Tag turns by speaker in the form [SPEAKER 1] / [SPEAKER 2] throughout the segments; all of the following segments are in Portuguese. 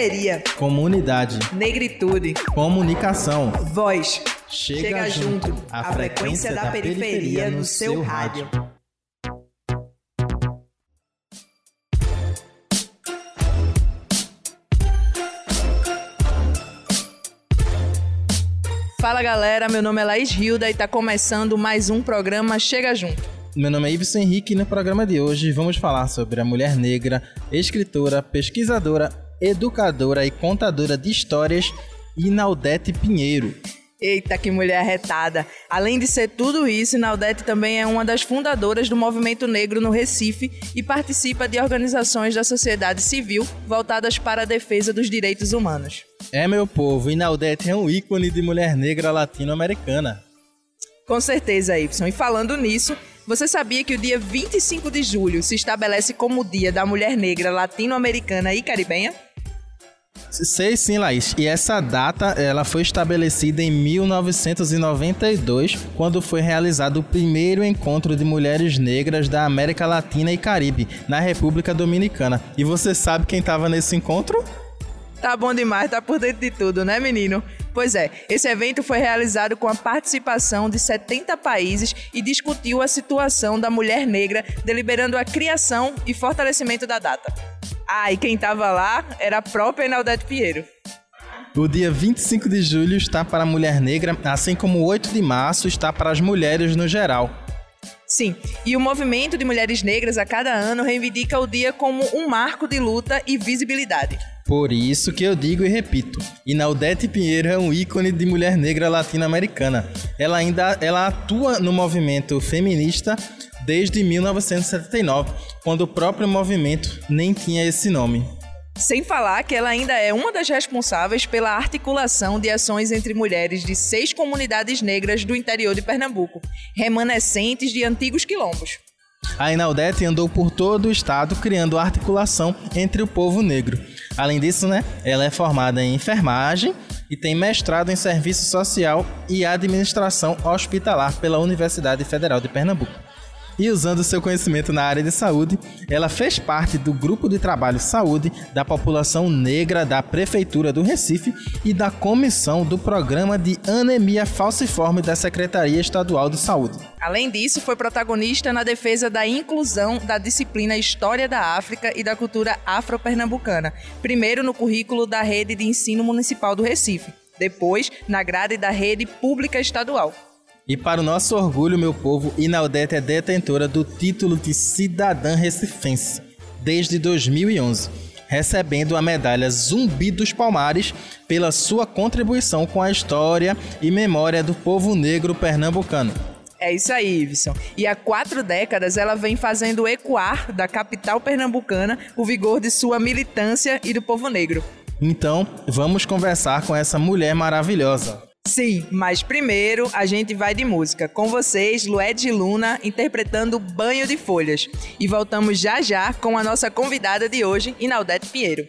[SPEAKER 1] Periferia.
[SPEAKER 2] Comunidade.
[SPEAKER 1] Negritude.
[SPEAKER 2] Comunicação.
[SPEAKER 1] Voz.
[SPEAKER 2] Chega,
[SPEAKER 1] Chega
[SPEAKER 2] junto.
[SPEAKER 1] junto.
[SPEAKER 2] A frequência da periferia no seu rádio.
[SPEAKER 1] Fala galera, meu nome é Laís Hilda e tá começando mais um programa Chega Junto.
[SPEAKER 2] Meu nome é Ives Henrique e no programa de hoje vamos falar sobre a mulher negra, escritora, pesquisadora, educadora e contadora de histórias, Inaldete Pinheiro.
[SPEAKER 1] Eita, que mulher arretada! Além de ser tudo isso, Inaldete também é uma das fundadoras do movimento negro no Recife e participa de organizações da sociedade civil voltadas para a defesa dos direitos humanos.
[SPEAKER 2] É, meu povo, Inaldete é um ícone de mulher negra latino-americana.
[SPEAKER 1] Com certeza, Y. E falando nisso, você sabia que o dia 25 de julho se estabelece como o Dia da Mulher Negra Latino-Americana e Caribenha?
[SPEAKER 2] Sei sim, Laís. E essa data ela foi estabelecida em 1992, quando foi realizado o primeiro encontro de mulheres negras da América Latina e Caribe, na República Dominicana. E você sabe quem estava nesse encontro?
[SPEAKER 1] Tá bom demais, tá por dentro de tudo, né, menino? Pois é, esse evento foi realizado com a participação de 70 países e discutiu a situação da mulher negra, deliberando a criação e fortalecimento da data. Ah, e quem tava lá era a própria Enaldete Pinheiro.
[SPEAKER 2] O dia 25 de julho está para a mulher negra, assim como o 8 de março está para as mulheres no geral.
[SPEAKER 1] Sim, e o movimento de mulheres negras a cada ano reivindica o dia como um marco de luta e visibilidade.
[SPEAKER 2] Por isso que eu digo e repito, Inaldete Pinheiro é um ícone de mulher negra latino-americana. Ela ainda ela atua no movimento feminista desde 1979, quando o próprio movimento nem tinha esse nome.
[SPEAKER 1] Sem falar que ela ainda é uma das responsáveis pela articulação de ações entre mulheres de seis comunidades negras do interior de Pernambuco, remanescentes de antigos quilombos.
[SPEAKER 2] A Inaldete andou por todo o estado criando articulação entre o povo negro. Além disso, né, ela é formada em enfermagem e tem mestrado em serviço social e administração hospitalar pela Universidade Federal de Pernambuco. E usando seu conhecimento na área de saúde, ela fez parte do grupo de trabalho saúde da população negra da Prefeitura do Recife e da comissão do programa de anemia falciforme da Secretaria Estadual de Saúde.
[SPEAKER 1] Além disso, foi protagonista na defesa da inclusão da disciplina História da África e da Cultura Afro-Pernambucana, primeiro no currículo da Rede de Ensino Municipal do Recife, depois na grade da Rede Pública Estadual.
[SPEAKER 2] E para o nosso orgulho, meu povo, Inaldete é detentora do título de cidadã recifense desde 2011, recebendo a medalha Zumbi dos Palmares pela sua contribuição com a história e memória do povo negro pernambucano.
[SPEAKER 1] É isso aí, Iveson. E há quatro décadas ela vem fazendo ecoar da capital pernambucana o vigor de sua militância e do povo negro.
[SPEAKER 2] Então, vamos conversar com essa mulher maravilhosa.
[SPEAKER 1] Sim, mas primeiro a gente vai de música. Com vocês, Lued Luna interpretando Banho de Folhas. E voltamos já já com a nossa convidada de hoje, Inaldete Pinheiro.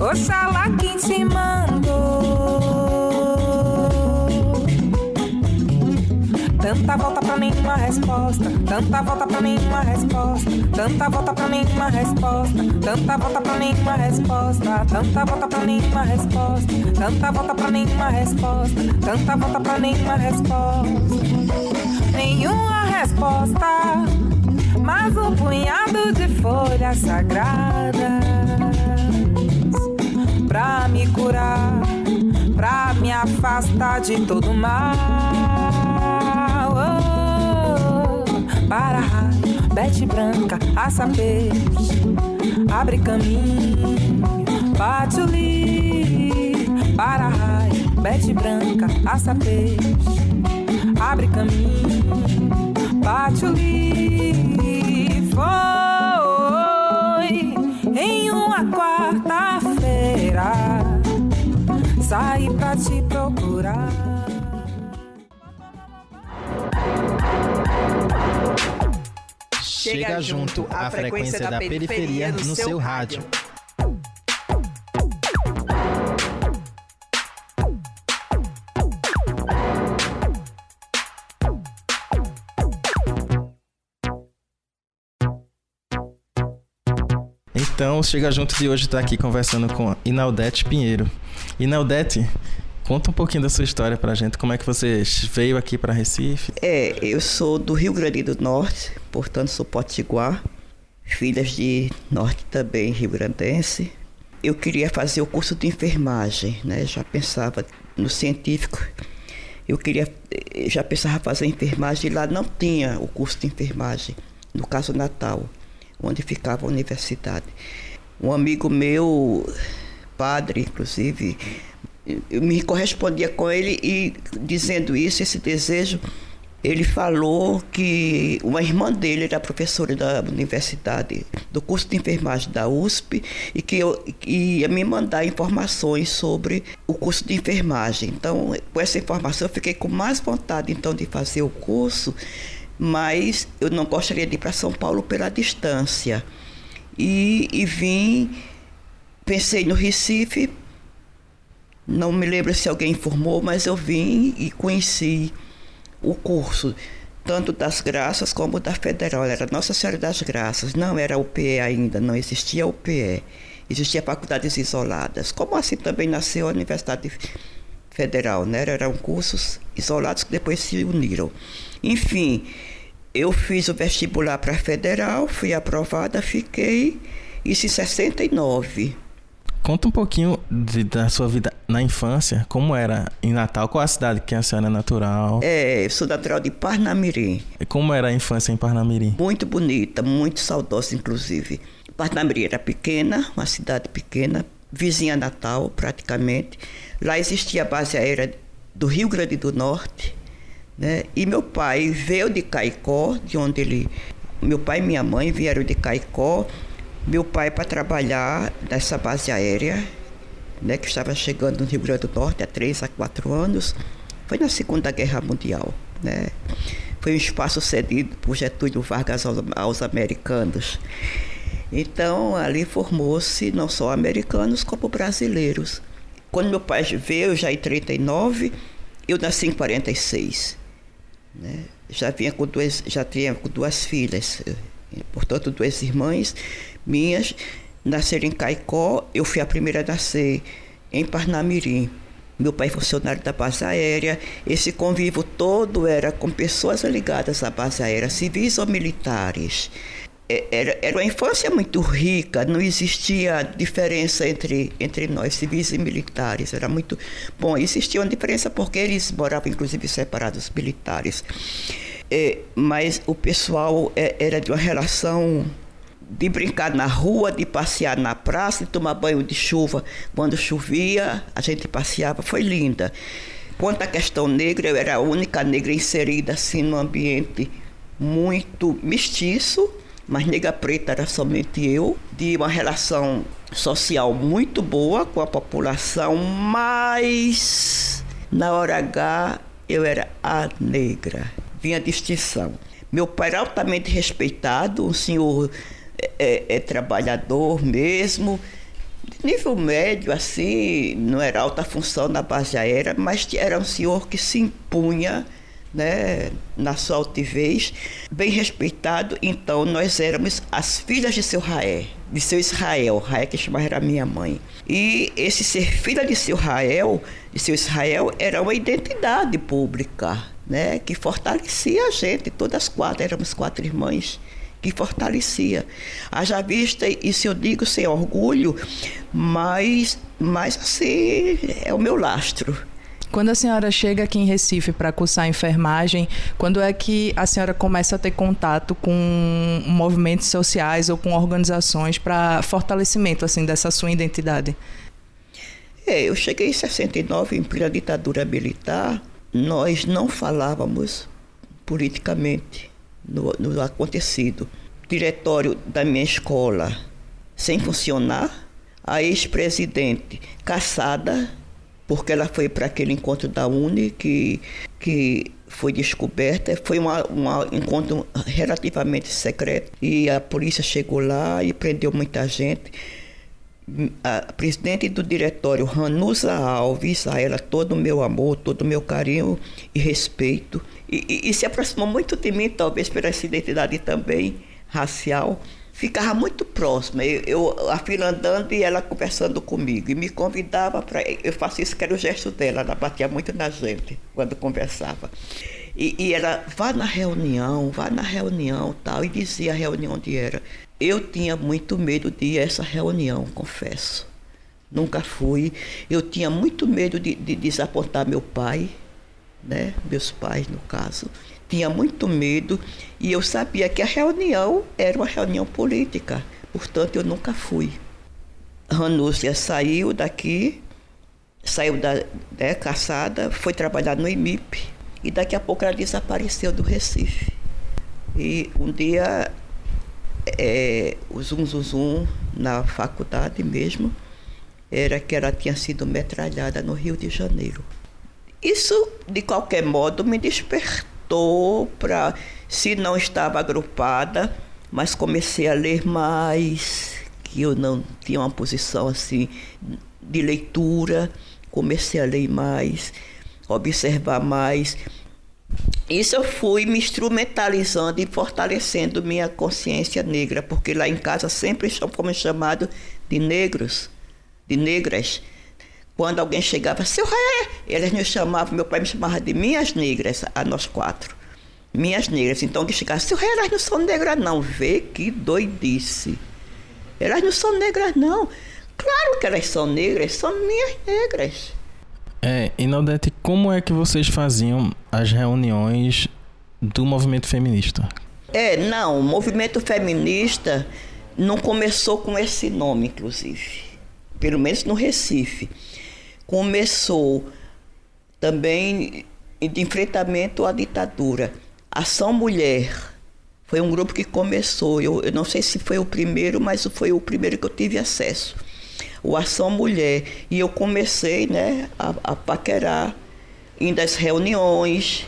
[SPEAKER 3] Oxalá quem te mandou. Tanta volta pra nenhuma resposta. Tanta volta pra nenhuma resposta. Tanta volta pra nenhuma resposta. Tanta volta pra nenhuma resposta. Tanta volta pra nenhuma resposta. Tanta volta pra nenhuma resposta. Tanta volta pra nenhuma resposta. Nenhuma resposta. Mas um punhado de folhas sagradas pra me curar, pra me afastar de todo mal. Oh, para raio, bete branca, aça peixe, abre caminho, bate o li, para raio, bete branca, aça peixe, abre caminho, bate o li, foi em uma quarta-feira, saí pra te procurar.
[SPEAKER 2] Chega junto a frequência da periferia no seu rádio. Então, Chega Junto de hoje está aqui conversando com Inaldete Pinheiro. Inaldete, Conta um pouquinho da sua história pra gente, como é que você veio aqui para Recife?
[SPEAKER 4] É, eu sou do Rio Grande do Norte, portanto sou potiguar, filhas de norte também rio-grandense. Eu queria fazer o curso de enfermagem, né? Já pensava no científico. Eu queria, já pensava fazer enfermagem e lá não tinha o curso de enfermagem, no caso Natal, onde ficava a universidade. Um amigo meu, padre, inclusive, eu me correspondia com ele e dizendo isso, esse desejo, ele falou que uma irmã dele era professora da universidade, do curso de enfermagem da USP, e que, eu, que ia me mandar informações sobre o curso de enfermagem. Então, com essa informação, eu fiquei com mais vontade então de fazer o curso, mas eu não gostaria de ir para São Paulo pela distância. E, e vim, pensei no Recife não me lembro se alguém informou, mas eu vim e conheci o curso, tanto das Graças como da Federal. Era Nossa Senhora das Graças, não era UPE ainda, não existia UPE. Existia faculdades isoladas. Como assim também nasceu a Universidade Federal, né? Eram cursos isolados que depois se uniram. Enfim, eu fiz o vestibular para Federal, fui aprovada, fiquei, isso em 69.
[SPEAKER 2] Conta um pouquinho de, da sua vida na infância, como era em Natal, qual a cidade que a senhora é natural?
[SPEAKER 4] É, eu sou natural de Parnamirim.
[SPEAKER 2] E como era a infância em Parnamirim?
[SPEAKER 4] Muito bonita, muito saudosa, inclusive. Parnamirim era pequena, uma cidade pequena, vizinha Natal, praticamente. Lá existia a base aérea do Rio Grande do Norte, né? E meu pai veio de Caicó, de onde ele... Meu pai e minha mãe vieram de Caicó, meu pai para trabalhar nessa base aérea, né, que estava chegando no Rio Grande do Norte há três a quatro anos, foi na Segunda Guerra Mundial. Né? Foi um espaço cedido por Getúlio Vargas aos, aos americanos. Então, ali formou-se não só americanos, como brasileiros. Quando meu pai veio, já em 39, eu nasci em 46. Né? Já, vinha com duas, já tinha com duas filhas, portanto, duas irmãs minhas nasceram em Caicó, eu fui a primeira a nascer em Parnamirim. Meu pai é funcionário da base aérea. Esse convívio todo era com pessoas ligadas à base aérea, civis ou militares. É, era, era uma infância muito rica, não existia diferença entre, entre nós, civis e militares. Era muito bom. Existia uma diferença porque eles moravam, inclusive, separados, militares. É, mas o pessoal é, era de uma relação de brincar na rua, de passear na praça, de tomar banho de chuva. Quando chovia, a gente passeava, foi linda. Quanto à questão negra, eu era a única negra inserida assim no ambiente muito mestiço, mas negra preta era somente eu, de uma relação social muito boa com a população, mas na hora H eu era a negra, vinha distinção. Meu pai era altamente respeitado, um senhor é, é trabalhador mesmo, nível médio, assim, não era alta função na base aérea, mas era um senhor que se impunha né, na sua altivez, bem respeitado. Então, nós éramos as filhas de seu Raé, de seu Israel, Raé que chamava era minha mãe. E esse ser filha de seu Rael, de seu Israel, era uma identidade pública, né, que fortalecia a gente, todas quatro, éramos quatro irmãs que fortalecia. Haja vista, isso eu digo sem orgulho, mas, mas assim, é o meu lastro.
[SPEAKER 1] Quando a senhora chega aqui em Recife para cursar enfermagem, quando é que a senhora começa a ter contato com movimentos sociais ou com organizações para fortalecimento assim dessa sua identidade?
[SPEAKER 4] É, eu cheguei em 69 em plena ditadura militar. Nós não falávamos politicamente no, no acontecido. Diretório da minha escola sem funcionar, a ex-presidente caçada porque ela foi para aquele encontro da Uni que, que foi descoberta. Foi um encontro relativamente secreto e a polícia chegou lá e prendeu muita gente. A presidente do diretório, Ranusa Alves, a ela todo o meu amor, todo o meu carinho e respeito. E, e, e se aproximou muito de mim, talvez pela essa identidade também racial ficava muito próxima. Eu, eu, a fila andando e ela conversando comigo. E me convidava para. Eu faço isso que era o gesto dela. Ela batia muito na gente quando conversava. E, e ela, vá na reunião, vá na reunião tal. E dizia a reunião onde era. Eu tinha muito medo de ir a essa reunião, confesso. Nunca fui. Eu tinha muito medo de, de desapontar meu pai, né? Meus pais, no caso tinha muito medo e eu sabia que a reunião era uma reunião política, portanto eu nunca fui. Ranúcia saiu daqui, saiu da né, caçada, foi trabalhar no IMIP e daqui a pouco ela desapareceu do Recife. E um dia é, o zum zum zum na faculdade mesmo era que ela tinha sido metralhada no Rio de Janeiro. Isso, de qualquer modo, me despertou voltou para. Se não estava agrupada, mas comecei a ler mais, que eu não tinha uma posição assim de leitura, comecei a ler mais, observar mais. Isso eu fui me instrumentalizando e fortalecendo minha consciência negra, porque lá em casa sempre fomos chamados de negros, de negras. Quando alguém chegava, seu ré, eles me chamavam, meu pai me chamava de minhas negras, a nós quatro. Minhas negras. Então, que chegava, seu ré, elas não são negras, não. Vê que doidice. Elas não são negras, não. Claro que elas são negras, são minhas negras.
[SPEAKER 2] É, e Naldete, como é que vocês faziam as reuniões do movimento feminista?
[SPEAKER 4] É, não, o movimento feminista não começou com esse nome, inclusive. Pelo menos no Recife começou também de enfrentamento à ditadura. Ação Mulher foi um grupo que começou, eu, eu, não sei se foi o primeiro, mas foi o primeiro que eu tive acesso. O Ação Mulher. E eu comecei né, a, a paquerar, indo às reuniões,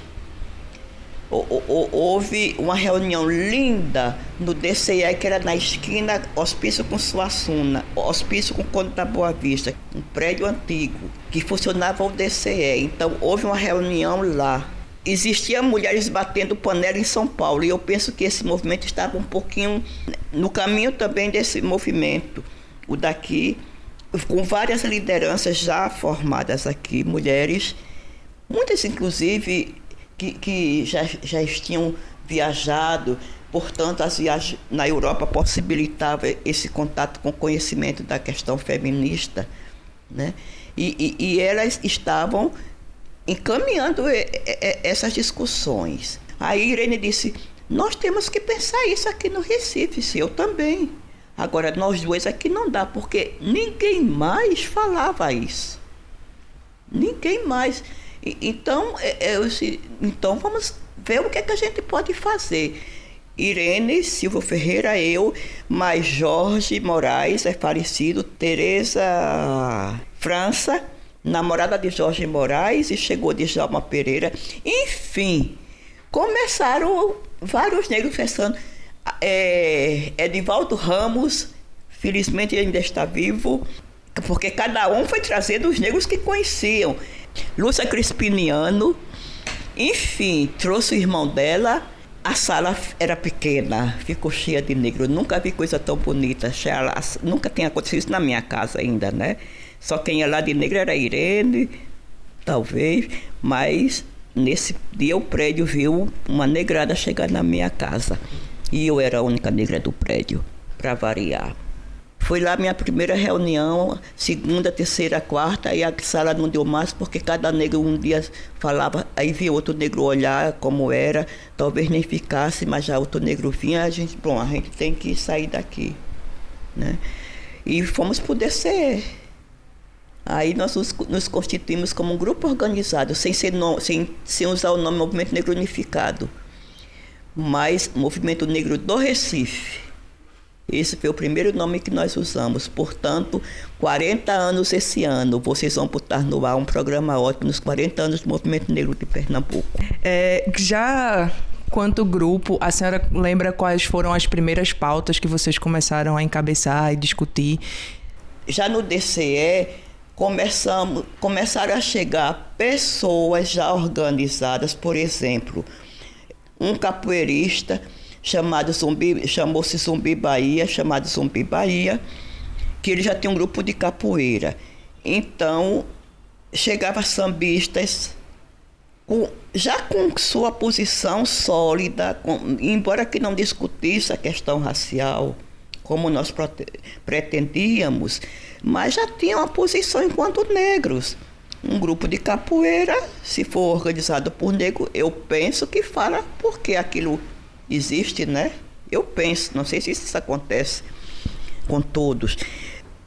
[SPEAKER 4] houve uma reunião linda no DCE, que era na esquina Hospício com Suassuna, Hospício com Conde da Boa Vista, um prédio antigo, que funcionava o DCE. Então, houve uma reunião lá. Existiam mulheres batendo panela em São Paulo, e eu penso que esse movimento estava um pouquinho no caminho também desse movimento. O daqui, com várias lideranças já formadas aqui, mulheres, muitas inclusive que, que já, já tinham viajado, portanto, as viagens na Europa possibilitavam esse contato com o conhecimento da questão feminista, né? E, e, e elas estavam encaminhando essas discussões. Aí Irene disse: Nós temos que pensar isso aqui no Recife, eu também. Agora, nós duas aqui não dá, porque ninguém mais falava isso. Ninguém mais. Então, é, é, eu, então vamos ver o que, é que a gente pode fazer. Irene Silva Ferreira, eu, mais Jorge Moraes, é falecido, Tereza França, namorada de Jorge Moraes, e chegou de Jalma Pereira. Enfim, começaram vários negros pensando. É, Edivaldo Ramos, felizmente ainda está vivo, porque cada um foi trazendo os negros que conheciam. Lúcia Crispiniano, enfim, trouxe o irmão dela. A sala era pequena, ficou cheia de negro. Nunca vi coisa tão bonita. Nunca tinha acontecido isso na minha casa ainda, né? Só quem ia lá de negro era Irene, talvez, mas nesse dia o prédio viu uma negrada chegar na minha casa. E eu era a única negra do prédio, para variar. Foi lá minha primeira reunião, segunda, terceira, quarta, e a sala não deu mais porque cada negro um dia falava, aí via outro negro olhar como era, talvez nem ficasse, mas já outro negro vinha, a gente, bom, a gente tem que sair daqui, né? E fomos para o DCE. Aí nós nos, constituímos como um grupo organizado, sem, ser no, sem, sem usar o nome Movimento Negro Unificado, mas Movimento Negro do Recife. Esse foi o primeiro nome que nós usamos. Portanto, 40 anos esse ano. Vocês vão botar no ar um programa ótimo nos 40 anos do Movimento Negro de Pernambuco.
[SPEAKER 1] É, já quanto grupo, a senhora lembra quais foram as primeiras pautas que vocês começaram a encabeçar e discutir?
[SPEAKER 4] Já no DCE, começamos, começaram a chegar pessoas já organizadas, por exemplo, um capoeirista chamado Zumbi, chamou-se Zumbi Bahia, chamado Zumbi Bahia, que ele já tinha um grupo de capoeira. Então, chegava sambistas com, já com sua posição sólida, com, embora que não discutisse a questão racial como nós pretendíamos, mas já tinha uma posição enquanto negros. Um grupo de capoeira, se for organizado por negro, eu penso que fala porque aquilo existe, né? Eu penso, não sei se isso acontece com todos.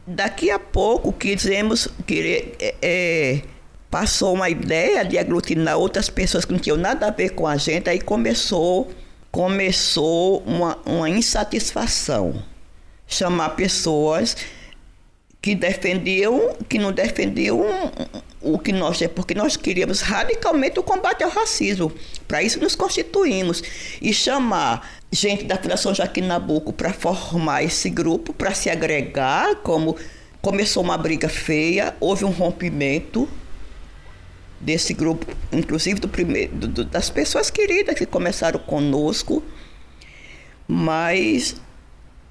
[SPEAKER 4] Daqui a pouco quisemos que é, é, passou uma ideia de aglutinar outras pessoas que não tinham nada a ver com a gente, aí começou começou uma, uma insatisfação. Chamar pessoas que defendiam, que não defendiam o que nós é, porque nós queríamos radicalmente o combate ao racismo. Para isso nos constituímos e chamar gente da Fundação Joaquim Nabuco para formar esse grupo, para se agregar, como começou uma briga feia, houve um rompimento desse grupo, inclusive do primeiro, do, das pessoas queridas que começaram conosco, mas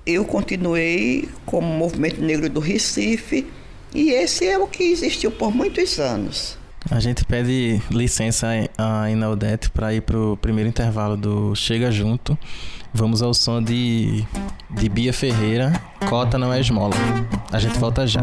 [SPEAKER 4] eu continuei como Movimento Negro do Recife e esse é o que existiu por muitos anos.
[SPEAKER 2] A gente pede licença a Inaudete para ir para o primeiro intervalo do Chega Junto. Vamos ao som de, de Bia Ferreira, Cota não é esmola. A gente volta já.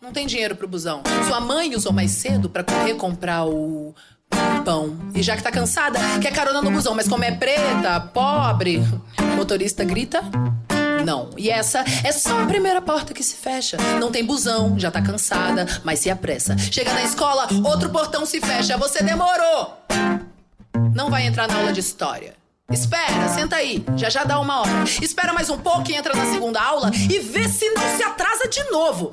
[SPEAKER 5] Não tem dinheiro pro busão. Sua mãe usou mais cedo para correr comprar o pão. E já que tá cansada, quer carona no busão, mas como é preta, pobre, o motorista grita. Não. E essa é só a primeira porta que se fecha. Não tem busão, já tá cansada, mas se apressa. Chega na escola, outro portão se fecha. Você demorou! Não vai entrar na aula de história. Espera, senta aí, já já dá uma hora. Espera mais um pouco e entra na segunda aula e vê se não se atrasa de novo.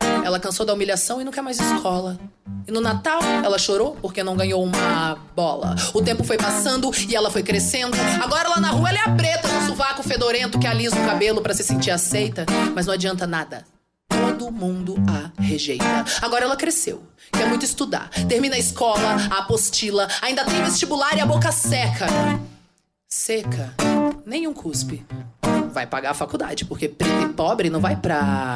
[SPEAKER 5] Ela cansou da humilhação e não quer mais escola. E no Natal, ela chorou porque não ganhou uma bola. O tempo foi passando e ela foi crescendo. Agora lá na rua ela é a preta, no sovaco fedorento que alisa o cabelo para se sentir aceita. Mas não adianta nada. Todo mundo a rejeita. Agora ela cresceu, quer muito estudar. Termina a escola, a apostila, ainda tem vestibular e a boca seca. Seca, nenhum cuspe. Vai pagar a faculdade, porque preto e pobre não vai pra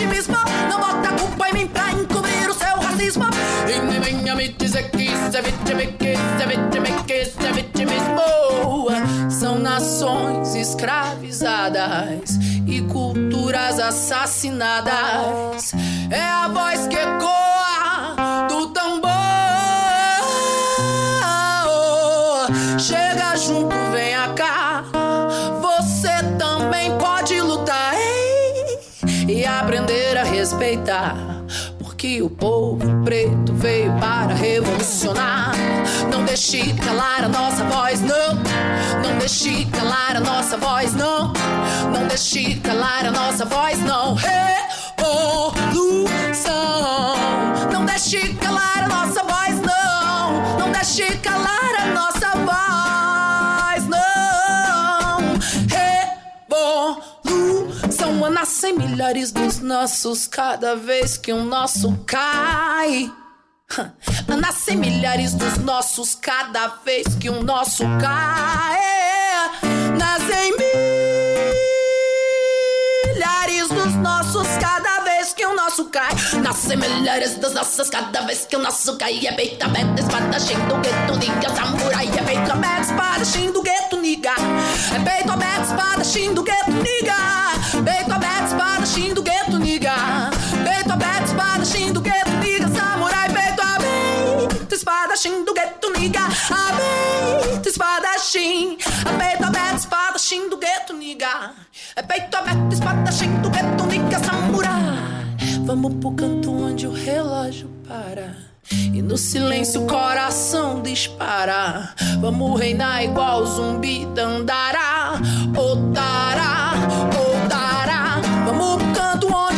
[SPEAKER 5] vitimismo. Não bota culpa em mim pra encobrir o seu racismo. E nem venha me dizer que isso é vitimismo, que isso é vitimismo, que isso é vitimismo. São nações escravizadas e culturas assassinadas. É a voz que ecoa a respeitar. Porque o povo preto veio para revolucionar. Não deixe calar a nossa voz, não. Não deixe calar a nossa voz, não. Não deixe calar a nossa voz, não. Revolução. Não deixe calar a nossa voz, não. Não deixe calar a nossa voz, Nascem milhares dos nossos cada vez que um nosso cai. Nascem milhares dos nossos cada vez que um nosso cai. Nascem milhares dos nossos cada vez que o nosso cai. Nascem milhares dos nossos cada vez que o nosso cai. É peito aberto, espadachim do gueto, niga, samurai. É peito aberto, espadachim do gueto, niga. É peito aberto, espadachim do gueto, niga. Aberto, espadachim do gueto, niga. Peito aberto, espadachim do gueto, niga, samurai. Peito aberto, espadachim do gueto, niga. Aberto, espadachim. Peito aberto, espadachim do gueto, niga. É peito aberto, espadachim do gueto, niga, samurai. Vamos pro canto onde o relógio para. E no silêncio o coração dispara. Vamos reinar igual zumbi dandará. Otará, otará. Pro canto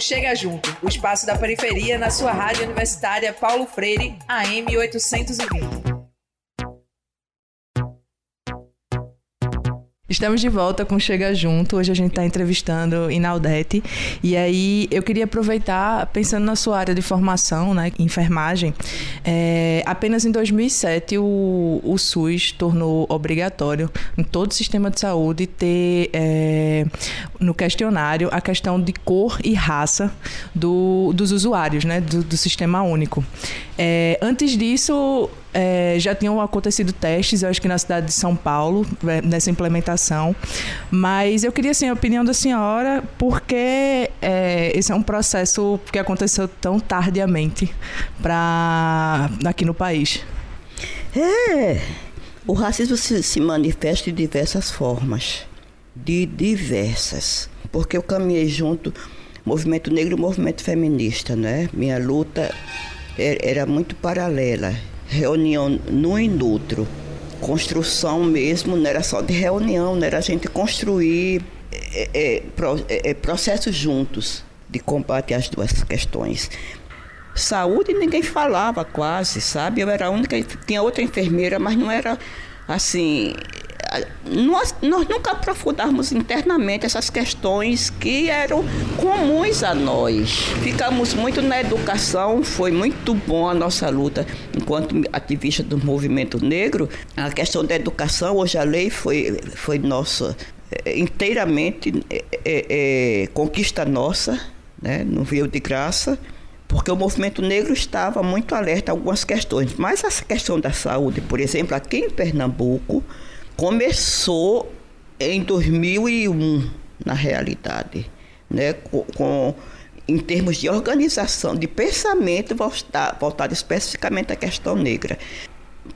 [SPEAKER 1] Chega Junto, o espaço da periferia na sua rádio universitária Paulo Freire, AM 820. Estamos de volta com Chega Junto. Hoje a gente está entrevistando Inaldete. E aí eu queria aproveitar, pensando na sua área de formação, né, enfermagem. É, apenas em 2007 o, o SUS tornou obrigatório em todo o sistema de saúde ter é, no questionário a questão de cor e raça do, dos usuários, né, do, do sistema único. É, antes disso, é, já tinham acontecido testes, eu acho que na cidade de São Paulo, é, nessa implementação. Mas eu queria assim, a opinião da senhora, porque é, esse é um processo que aconteceu tão tardiamente pra, aqui no país.
[SPEAKER 4] É, o racismo se, se manifesta de diversas formas. De diversas. Porque eu caminhei junto movimento negro e movimento feminista, né? Minha luta era, era muito paralela. Reunião no nutro. Construção mesmo, não era só de reunião, não era a gente construir é, é, pro, é, processos juntos de combate às duas questões. Saúde ninguém falava quase, sabe? Eu era a única, tinha outra enfermeira, mas não era assim. Nós, nós nunca aprofundamos internamente essas questões que eram comuns a nós. Ficamos muito na educação, foi muito bom a nossa luta enquanto ativista do movimento negro. A questão da educação, hoje a lei foi, foi nossa inteiramente é, é, conquista nossa, né? não veio de graça porque o movimento negro estava muito alerta a algumas questões. Mas essa questão da saúde, por exemplo, aqui em Pernambuco, começou em 2001, na realidade, né? com, com em termos de organização, de pensamento voltado, voltado especificamente à questão negra.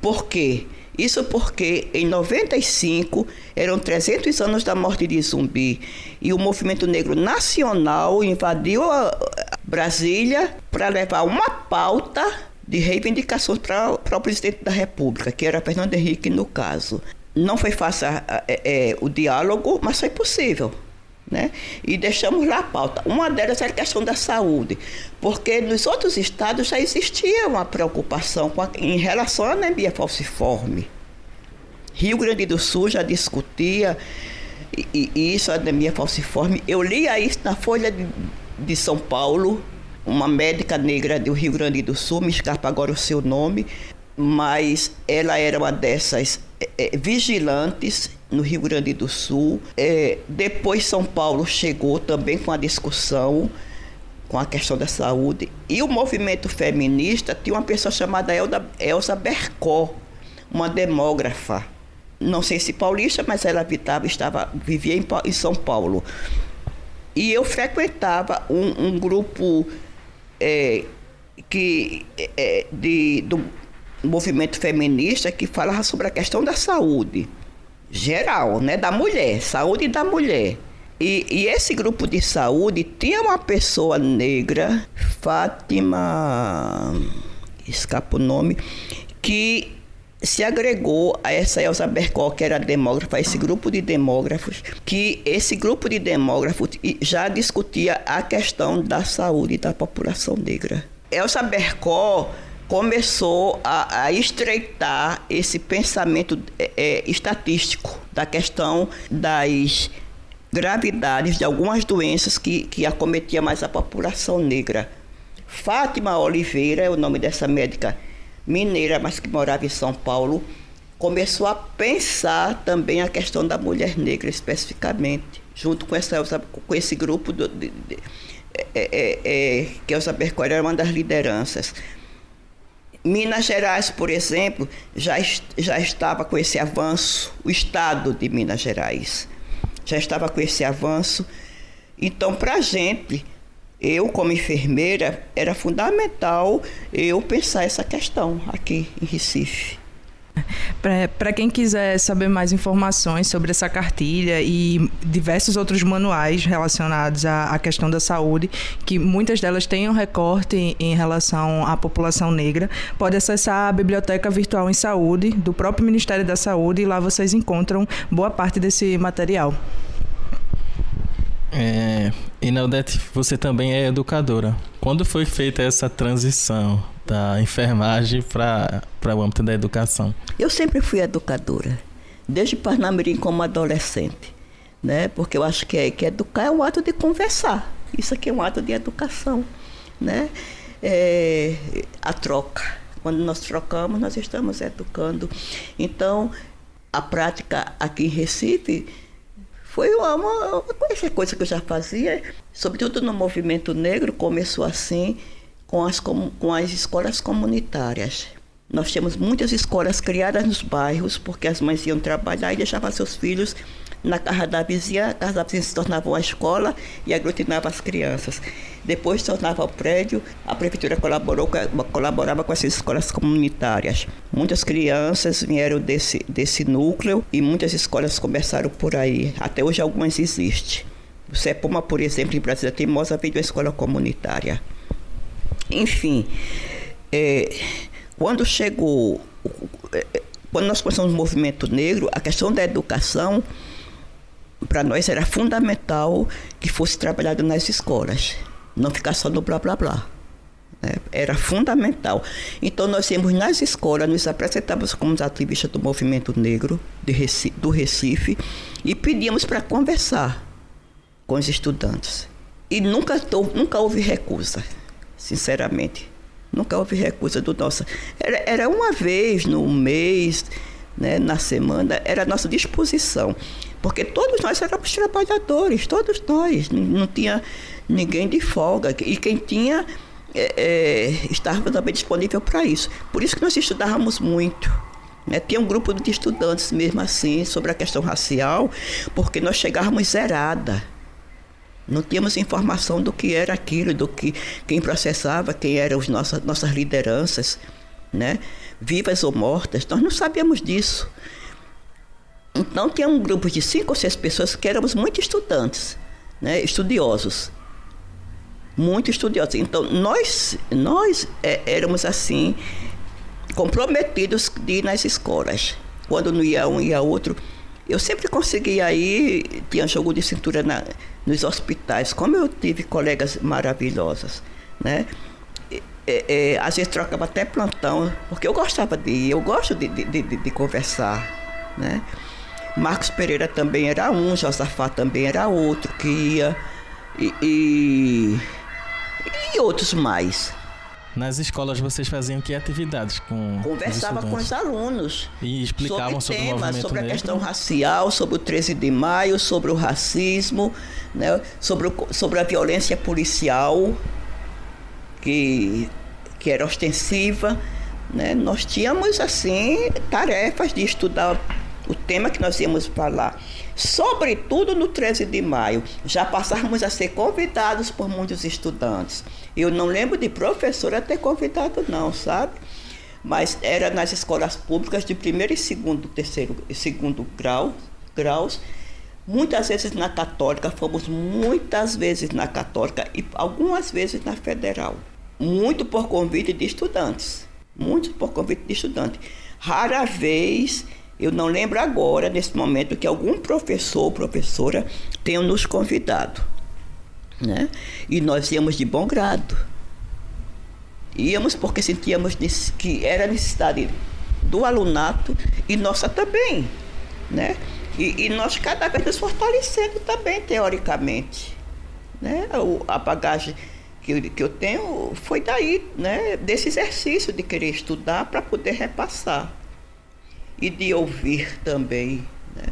[SPEAKER 4] Por quê? Isso porque em 95 eram 300 anos da morte de Zumbi e o movimento negro nacional invadiu Brasília para levar uma pauta de reivindicações para o presidente da República, que era Fernando Henrique no caso. Não foi fácil é, é, o diálogo, mas foi possível. Né? E deixamos lá a pauta. Uma delas era a questão da saúde, porque nos outros estados já existia uma preocupação a, em relação à anemia falciforme. Rio Grande do Sul já discutia, e, e isso, a anemia falciforme, eu lia isso na Folha de, de São Paulo, uma médica negra do Rio Grande do Sul, me escapa agora o seu nome, mas ela era uma dessas é, vigilantes no Rio Grande do Sul. É, depois São Paulo chegou também com a discussão com a questão da saúde. E o movimento feminista tinha uma pessoa chamada Elda, Elza Bercó, uma demógrafa. Não sei se paulista, mas ela habitava, estava, vivia em, em São Paulo. E eu frequentava um, um grupo é, que, é, de, do movimento feminista que falava sobre a questão da saúde geral, né, da mulher, saúde da mulher. E, e, esse grupo de saúde tinha uma pessoa negra, Fátima, escapa o nome, que se agregou a essa Elza Bercol, que era demógrafa, esse grupo de demógrafos, que esse grupo de demógrafos já discutia a questão da saúde da população negra. Elza Bercol começou a, a estreitar esse pensamento é, é, estatístico da questão das gravidades de algumas doenças que, que acometia mais a população negra. Fátima Oliveira é o nome dessa médica mineira, mas que morava em São Paulo, começou a pensar também a questão da mulher negra especificamente, junto com, essa, com esse grupo do, de, de, é, é, é, que Elza Bercori era uma das lideranças. Minas Gerais, por exemplo, já, já estava com esse avanço, o estado de Minas Gerais já estava com esse avanço. Então, para a gente, eu como enfermeira, era fundamental eu pensar essa questão aqui em Recife.
[SPEAKER 1] Para quem quiser saber mais informações sobre essa cartilha e diversos outros manuais relacionados à, à, questão da saúde, que muitas delas têm um recorte em relação à população negra, pode acessar a Biblioteca Virtual em Saúde do próprio Ministério da Saúde e lá vocês encontram boa parte desse material.
[SPEAKER 2] É, Inaldete, você também é educadora. Quando foi feita essa transição da enfermagem para o âmbito da educação?
[SPEAKER 4] Eu sempre fui educadora, desde Parnamirim como adolescente, né? Porque eu acho que, é, que educar é um ato de conversar. Isso aqui é um ato de educação, né? É, a troca. Quando nós trocamos, nós estamos educando. Então, a prática aqui em Recife foi uma, uma, uma coisa que eu já fazia, sobretudo no movimento negro, começou assim com as, com, com as escolas comunitárias. Nós temos muitas escolas criadas nos bairros, porque as mães iam trabalhar e deixavam seus filhos na casa da vizinha, a casa da vizinha se tornava uma escola e aglutinava as crianças. Depois se tornava o prédio, a prefeitura colaborou, colaborava com essas escolas comunitárias. Muitas crianças vieram desse, desse núcleo e muitas escolas começaram por aí. Até hoje algumas existem. O CEPOMA, por exemplo, em Brasília Teimosa, veio uma escola comunitária. Enfim, é, quando chegou, é, quando nós começamos o movimento negro, a questão da educação para nós era fundamental que fosse trabalhado nas escolas, não ficar só no blá blá blá. Né? Era fundamental. Então nós íamos nas escolas, nos apresentávamos como ativistas do movimento negro Recife, do Recife e pedíamos para conversar com os estudantes. E nunca, nunca houve recusa, sinceramente. Nunca houve recusa do nosso. Era, era uma vez no mês, né, na semana, era a nossa disposição. Porque todos nós éramos trabalhadores, todos nós. Não tinha ninguém de folga. E quem tinha é, é, estava também disponível para isso. Por isso que nós estudávamos muito. Né? Tinha um grupo de estudantes mesmo assim sobre a questão racial, porque nós chegávamos zerada. Não tínhamos informação do que era aquilo, do que quem processava, quem eram as nossas, nossas lideranças, né? vivas ou mortas. Nós não sabíamos disso. Então, tinha um grupo de cinco ou seis pessoas que éramos muito estudantes, né, estudiosos. Muito estudiosos. Então, nós, nós é, éramos assim, comprometidos de ir nas escolas. Quando não ia um, ia outro. Eu sempre conseguia ir, tinha jogo de cintura na, nos hospitais. Como eu tive colegas maravilhosas, né? É, é, às vezes trocava até plantão, porque eu gostava de ir, eu gosto de, de, de, de conversar né? Marcos Pereira também era um, Josafá também era outro que ia, e, e, e outros mais.
[SPEAKER 2] Nas escolas vocês faziam que atividades com
[SPEAKER 4] Conversava
[SPEAKER 2] os
[SPEAKER 4] com os alunos.
[SPEAKER 2] E explicavam sobre, o
[SPEAKER 4] temas, sobre a
[SPEAKER 2] negro?
[SPEAKER 4] questão racial, sobre o 13 de maio, sobre o racismo, né? sobre, o- sobre a violência policial, que, que era ostensiva. Né? Nós tínhamos, assim, tarefas de estudar o tema que nós íamos falar. Sobretudo no 13 de maio. Já passávamos a ser convidados por muitos estudantes. Eu não lembro de professora ter convidado, não, sabe? Mas era nas escolas públicas de primeiro e segundo, terceiro e segundo grau, graus. Muitas vezes na católica, fomos muitas vezes na católica e algumas vezes na federal. Muito por convite de estudantes. Muito por convite de estudante. Rara vez, eu não lembro agora, nesse momento, que algum professor ou professora tenha nos convidado. Né? E nós íamos de bom grado. Íamos porque sentíamos que era necessidade do alunato e nossa também, né? E, e nós cada vez nos fortalecendo também, teoricamente. Né? A bagagem que que eu tenho foi daí, né? desse exercício de querer estudar para poder repassar. E de ouvir também. Né?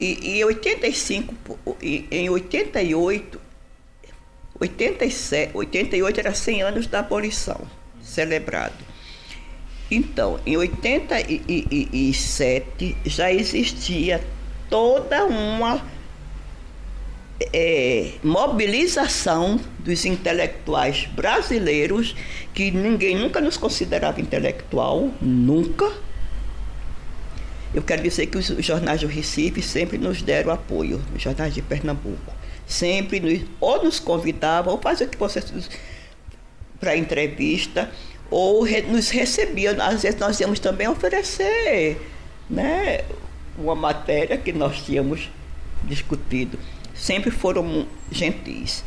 [SPEAKER 4] E, e em 85, po- e- em 88, 87, 88 era 100 anos da abolição, celebrado. Então, em 87 já existia toda uma eh, mobilização dos intelectuais brasileiros, que ninguém nunca nos considerava intelectual, nunca. Eu quero dizer que os jornais do Recife sempre nos deram apoio, os jornais de Pernambuco. Sempre nos, ou nos convidavam, ou faziam que vocês para entrevista, ou re- nos recebiam. Às vezes nós íamos também oferecer né, uma matéria que nós tínhamos discutido. Sempre foram gentis.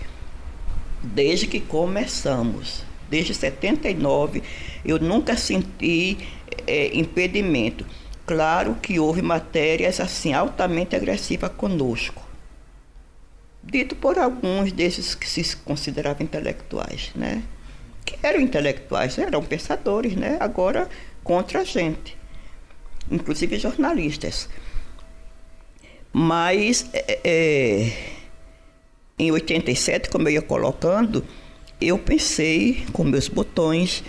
[SPEAKER 4] Desde que começamos, desde 79, eu nunca senti eh, impedimento. Claro que houve matérias assim altamente agressivas conosco dito por alguns desses que se consideravam intelectuais, né? Que eram intelectuais, eram pensadores, né? Agora contra a gente, inclusive jornalistas. Mas é, é, em 87, como eu ia colocando, eu pensei com meus botões,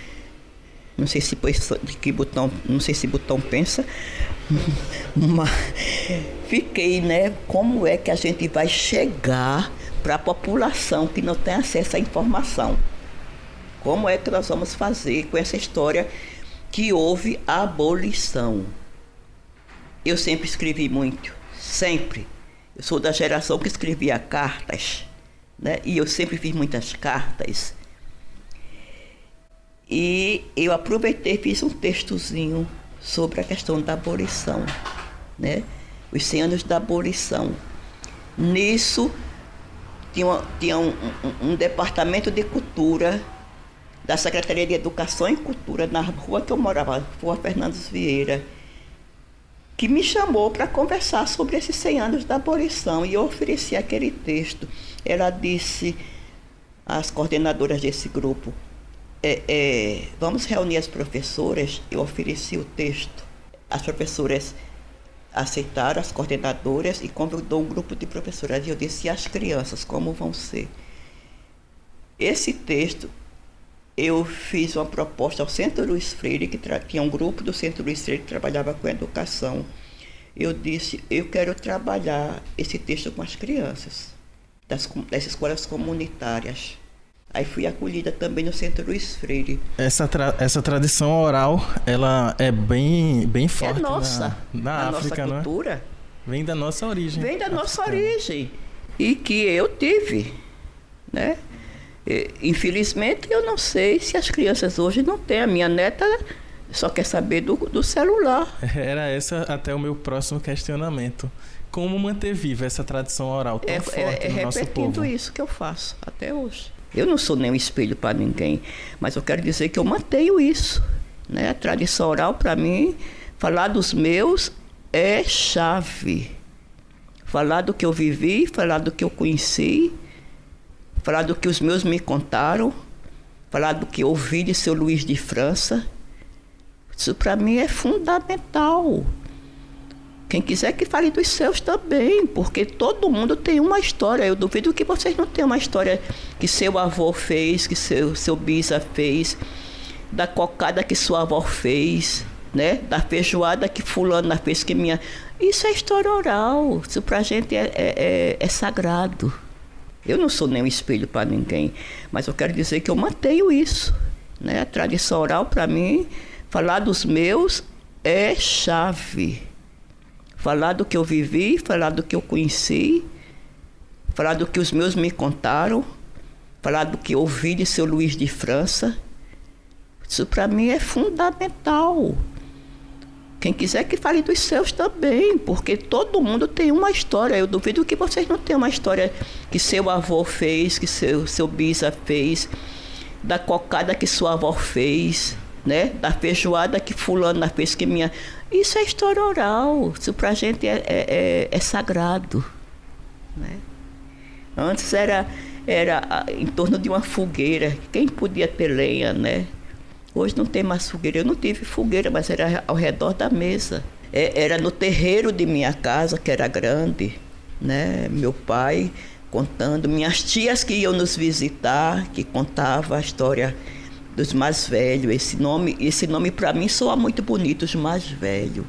[SPEAKER 4] não sei se de que botão, não sei se botão pensa, mas fiquei, né? Como é que a gente vai chegar para a população que não tem acesso à informação? Como é que nós vamos fazer com essa história que houve abolição? Eu sempre escrevi muito, sempre. Eu sou da geração que escrevia cartas, né? E eu sempre fiz muitas cartas. E eu aproveitei e fiz um textozinho sobre a questão da abolição, né? Os 100 anos da abolição. Nisso, tinha, tinha um, um- um departamento de cultura da Secretaria de Educação e Cultura na rua que eu morava, Rua Fernandes Vieira, que me chamou para conversar sobre esses 100 anos da abolição e eu ofereci aquele texto. Ela disse às coordenadoras desse grupo, é, é, vamos reunir as professoras, eu ofereci o texto. As professoras aceitaram, as coordenadoras, e convidou um grupo de professoras. E eu disse, e as crianças, como vão ser? Esse texto, eu fiz uma proposta ao Centro Luiz Freire, que tinha um grupo do Centro Luiz Freire que trabalhava com educação. Eu disse, eu quero trabalhar esse texto com as crianças, das, das escolas comunitárias. Aí fui acolhida também no Centro Luiz Freire.
[SPEAKER 2] Essa, tra- essa tradição oral, ela é bem, bem forte
[SPEAKER 4] é nossa.
[SPEAKER 2] na, na
[SPEAKER 4] a
[SPEAKER 2] África,
[SPEAKER 4] nossa
[SPEAKER 2] não é?
[SPEAKER 4] cultura.
[SPEAKER 2] Vem da nossa origem.
[SPEAKER 4] Vem da nossa
[SPEAKER 2] africana.
[SPEAKER 4] origem. E que eu tive. Né? E, Infelizmente, eu não sei se as crianças hoje não têm. A minha neta só quer saber do, do celular.
[SPEAKER 2] Era essa até o meu próximo questionamento. Como manter viva essa tradição oral tão
[SPEAKER 4] É,
[SPEAKER 2] forte
[SPEAKER 4] é- é
[SPEAKER 2] no nosso
[SPEAKER 4] repetindo
[SPEAKER 2] povo?
[SPEAKER 4] isso que eu faço até hoje. Eu não sou nenhum espelho para ninguém, mas eu quero dizer que eu mantenho isso. Né? A tradição oral, para mim, Falar dos meus é chave. Falar do que eu vivi, falar do que eu conheci, falar do que os meus me contaram, falar do que eu ouvi de seu Luiz de França. Isso para mim é fundamental. Quem quiser que fale dos seus também, porque todo mundo tem uma história. Eu duvido que vocês não tenham uma história que seu avô fez, que seu, seu bisa fez, da cocada que sua avó fez, né? Da feijoada que fulana fez, que minha. Isso é história oral. Isso pra gente é, é, é, é sagrado. Eu não sou nenhum espelho para ninguém, mas eu quero dizer que eu mantenho isso. Né? A tradição oral, para mim, falar dos meus é chave. Falar do que eu vivi, falar do que eu conheci, falar do que os meus me contaram, falar do que ouvi de seu Luiz de França. Isso para mim é fundamental. Quem quiser que fale dos seus também, porque todo mundo tem uma história. Eu duvido que vocês não tenham uma história que seu avô fez, que seu, seu bisa fez, da cocada que sua avó fez, né? Da feijoada que fulana fez, que minha. Isso é história oral. Isso pra gente é, é, é, é sagrado. Né? Antes era, era em torno de uma fogueira. Quem podia ter lenha, né? Hoje não tem mais fogueira. Eu não tive fogueira, mas era ao redor da mesa. É, era no terreiro de minha casa, que era grande, né? Meu pai contando, minhas tias que iam nos visitar, que contava a história dos mais velhos. Esse nome, esse nome para mim soa muito bonito, os mais velhos.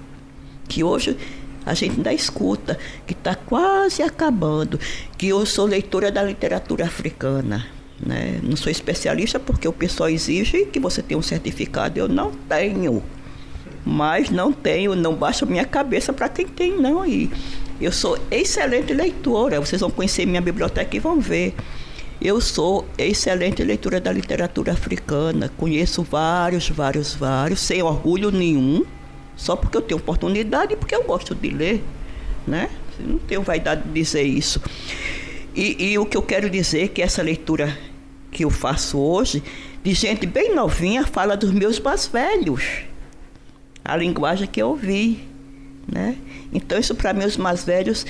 [SPEAKER 4] Que hoje a gente ainda escuta, que está quase acabando, que eu sou leitora da literatura africana. Né? Não sou especialista porque o pessoal exige que você tenha um certificado. Eu não tenho. Mas não tenho, não baixa minha cabeça para quem tem, não. E eu sou excelente leitora. Vocês vão conhecer minha biblioteca e vão ver. Eu sou excelente leitora da literatura africana. Conheço vários, vários, vários, sem orgulho nenhum. Só porque eu tenho oportunidade e porque eu gosto de ler. Né? Não tenho vaidade de dizer isso. E, e, o que eu quero dizer é que essa leitura que eu faço hoje, de gente bem novinha, fala dos meus mais velhos. A linguagem que eu ouvi. Né? Então, isso para meus mais velhos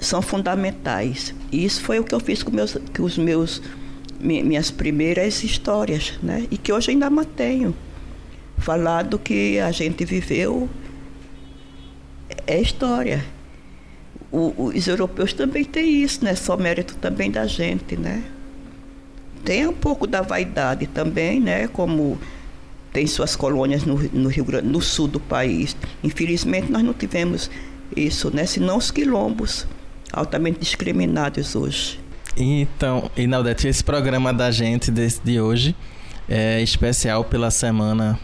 [SPEAKER 4] são fundamentais. E isso foi o que eu fiz com, meus, com os meus minhas primeiras histórias, né? E que hoje ainda mantenho. Falar do que a gente viveu é história o, os europeus também têm isso, né? Só mérito também da gente, né? Tem um pouco da vaidade também, né? Como tem suas colônias no, no Rio Grande, no sul do país. Infelizmente nós não tivemos isso, né? Senão os quilombos altamente discriminados hoje.
[SPEAKER 2] Então, Inaldete, esse programa da gente desse, de hoje é especial pela semana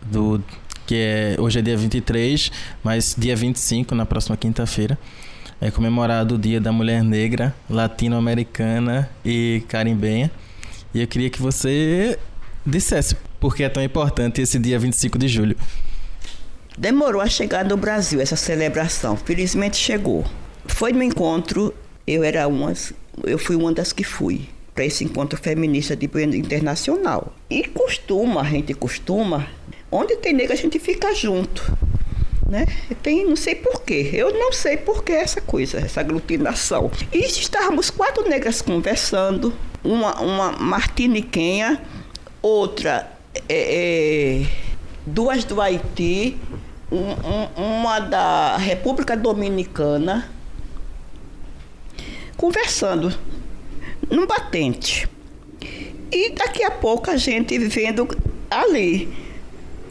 [SPEAKER 2] do que é hoje é dia 23, mas dia 25, na próxima quinta-feira, é comemorado o Dia da Mulher Negra, Latino-Americana e Carimbenha. E eu queria que você dissesse por que é tão importante esse dia 25 de julho.
[SPEAKER 4] Demorou a chegar no Brasil essa celebração. Felizmente chegou. Foi no encontro, eu era uma, eu fui uma das que fui para esse encontro feminista de internacional. E costuma, a gente costuma, onde tem negra a gente fica junto né? Tem, não sei porquê. Eu não sei porquê essa coisa, essa aglutinação. E estávamos quatro negras conversando, uma, uma martiniquenha, outra, é, é, duas do Haiti, um, um, uma da República Dominicana, conversando num batente. E daqui a pouco a gente vendo ali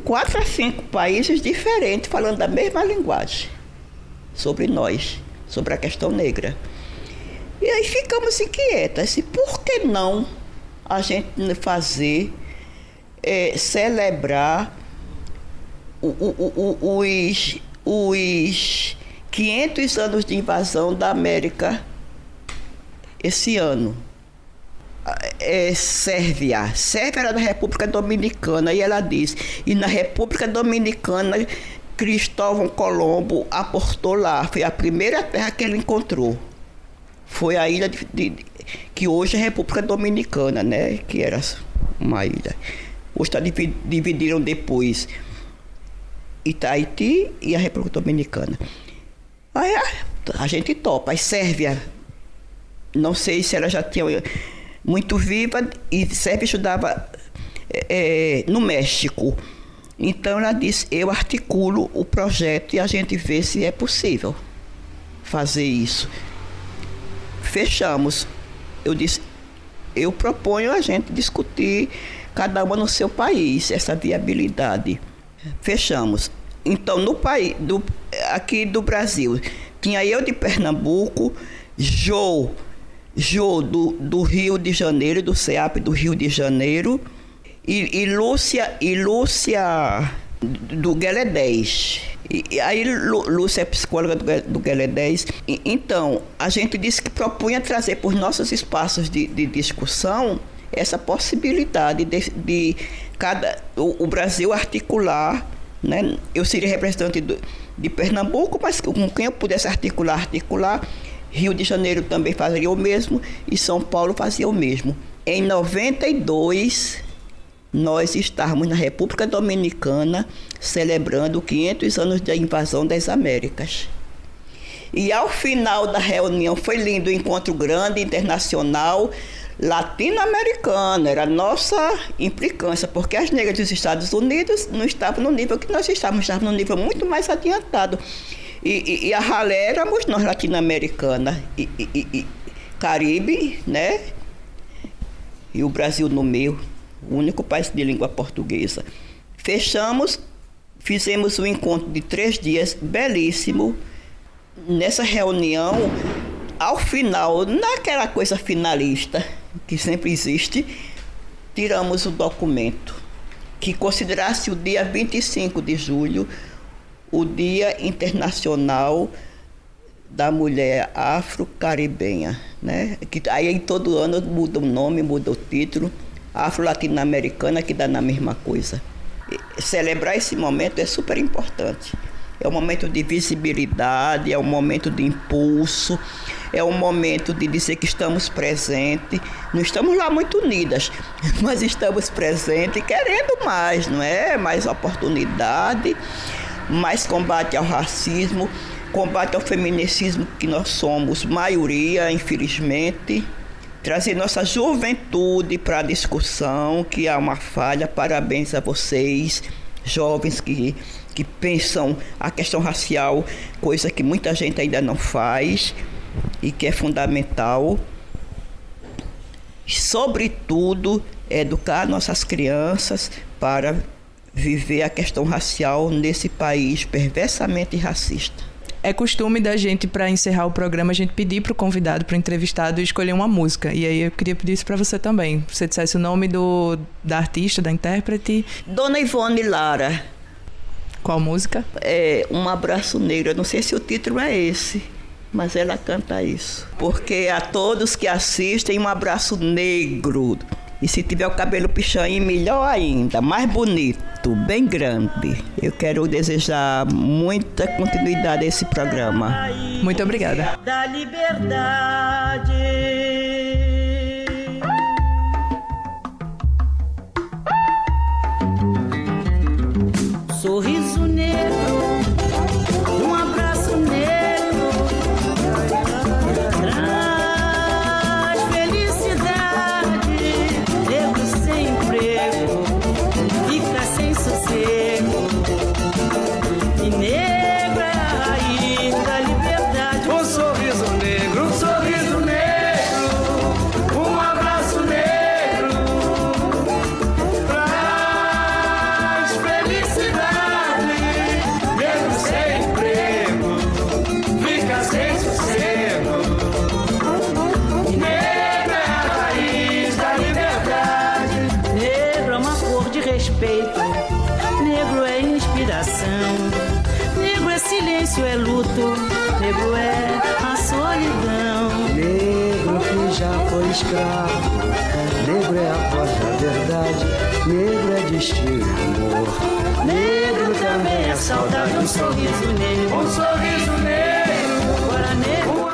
[SPEAKER 4] quatro a cinco países diferentes falando da mesma linguagem sobre nós, sobre a questão negra. E aí ficamos inquietas. E por que não a gente fazer, é, celebrar os, os 500 anos de invasão da América esse ano? é, Sérvia. Sérvia era da República Dominicana e ela diz: e na República Dominicana Cristóvão Colombo aportou lá. Foi a primeira terra que ele encontrou. Foi a ilha de, de, que hoje é República Dominicana, né? Que era uma ilha. Hoje tá, dividiram depois. Itaiti e a República Dominicana. Aí a, a gente topa. Aí Sérvia, não sei se ela já tinha muito viva, e Sérvia estudava é, no México. Então ela disse, eu articulo o projeto e a gente vê se é possível fazer isso. Fechamos. Eu disse, eu proponho a gente discutir cada uma no seu país essa viabilidade. Fechamos. Então no país, do, aqui do Brasil, tinha eu de Pernambuco, Jô, Jô do, do Rio de Janeiro, do CEAP do Rio de Janeiro e, e Lúcia, e Lúcia do Guelé 10. E, aí Lúcia é psicóloga do, do Guelé 10. E, então, a gente disse que propunha trazer por nossos espaços de, de discussão essa possibilidade de, de cada o, o, Brasil articular, né? Eu seria representante do, de Pernambuco, mas com quem eu pudesse articular, articular. Rio de Janeiro também fazia o mesmo e São Paulo fazia o mesmo. Em 92, nós estávamos na República Dominicana celebrando 500 anos da invasão das Américas. E ao final da reunião foi lindo o encontro grande internacional latino-americano, era a nossa implicância, porque as negras dos Estados Unidos não estavam no nível que nós estávamos, estávamos no nível muito mais adiantado. E, e, e a ralé éramos nós latino-americana e, e, Caribe, né? E o Brasil no meio o único país de língua portuguesa. Fechamos, fizemos um encontro de três dias belíssimo. Nessa reunião, ao final, naquela coisa finalista que sempre existe, tiramos o documento que considerasse o dia 25 de julho o Dia Internacional da Mulher Afro-Caribenha, né? Que aí todo ano muda o nome, muda o título afro-latino-americana que dá na mesma coisa. E celebrar esse momento é super importante. É um momento de visibilidade, é um momento de impulso, é um momento de dizer que estamos presentes. Não estamos lá muito unidas, mas estamos presentes querendo mais, não é? Mais oportunidade, mais combate ao racismo, combate ao feminicismo que nós somos maioria, infelizmente trazer nossa juventude para a discussão, que há uma falha. Parabéns a vocês, jovens que, que pensam a questão racial, coisa que muita gente ainda não faz e que é fundamental. Sobretudo, educar nossas crianças para viver a questão racial nesse país perversamente racista.
[SPEAKER 1] É costume da gente, para encerrar o programa, a gente pedir para o convidado, para o entrevistado, escolher uma música. E aí eu queria pedir isso para você também. Você dissesse o nome do, da artista, da intérprete.
[SPEAKER 4] Dona Ivone Lara.
[SPEAKER 1] Qual música?
[SPEAKER 4] É Um Abraço Negro. Eu não sei se o título é esse mas ela canta isso. Porque a todos que assistem, um abraço negro. E se tiver o cabelo pichain, melhor ainda, mais bonito, bem grande. Eu quero desejar muita continuidade a esse programa.
[SPEAKER 1] Muito obrigada.
[SPEAKER 6] Da liberdade. Saudade, um sorriso negro. Um sorriso negro. Agora negro.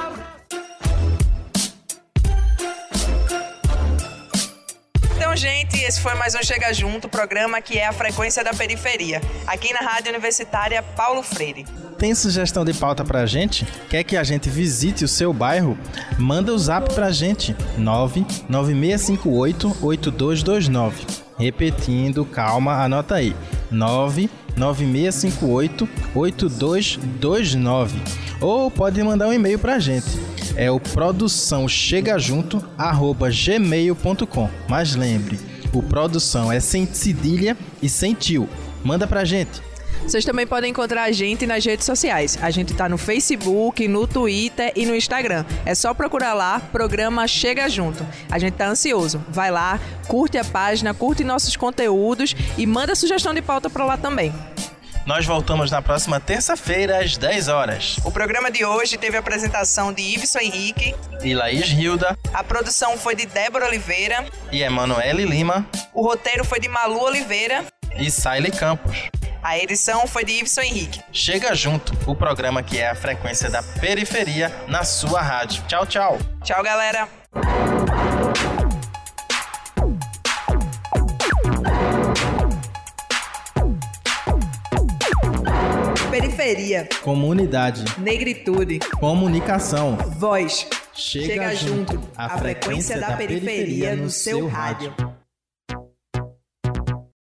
[SPEAKER 1] gente, esse foi mais um Chega Junto, programa que é a frequência da periferia, aqui na Rádio Universitária Paulo Freire.
[SPEAKER 2] Tem sugestão de pauta pra gente? Quer que a gente visite o seu bairro? Manda o zap pra gente, 99658-8229. Repetindo, calma, anota aí, 99658-8229. Ou pode mandar um e-mail pra gente, é o produçãochegajunto@gmail.com. Mas lembre, o produção é sem cedilha e sem tio. Manda pra gente.
[SPEAKER 1] Vocês também podem encontrar a gente nas redes sociais. A gente tá no Facebook, no Twitter e no Instagram. É só procurar lá, programa Chega Junto. A gente tá ansioso. Vai lá, curte a página, curte nossos conteúdos e manda sugestão de pauta pra lá também.
[SPEAKER 2] Nós voltamos na próxima terça-feira, às 10 horas.
[SPEAKER 1] O programa de hoje teve a apresentação de Iveson Henrique,
[SPEAKER 2] E Laís Hilda
[SPEAKER 1] a produção foi de Débora Oliveira,
[SPEAKER 2] e Emanuele Lima
[SPEAKER 1] o roteiro foi de Malu Oliveira,
[SPEAKER 2] e Saile Campos.
[SPEAKER 1] A edição foi de Iveson Henrique.
[SPEAKER 2] Chega junto, o programa que é a frequência da periferia na sua rádio. Tchau, tchau.
[SPEAKER 1] Tchau, galera! Periferia,
[SPEAKER 2] Comunidade,
[SPEAKER 1] negritude,
[SPEAKER 2] comunicação.
[SPEAKER 1] voz.
[SPEAKER 2] Chega, junto, a frequência da periferia no seu rádio.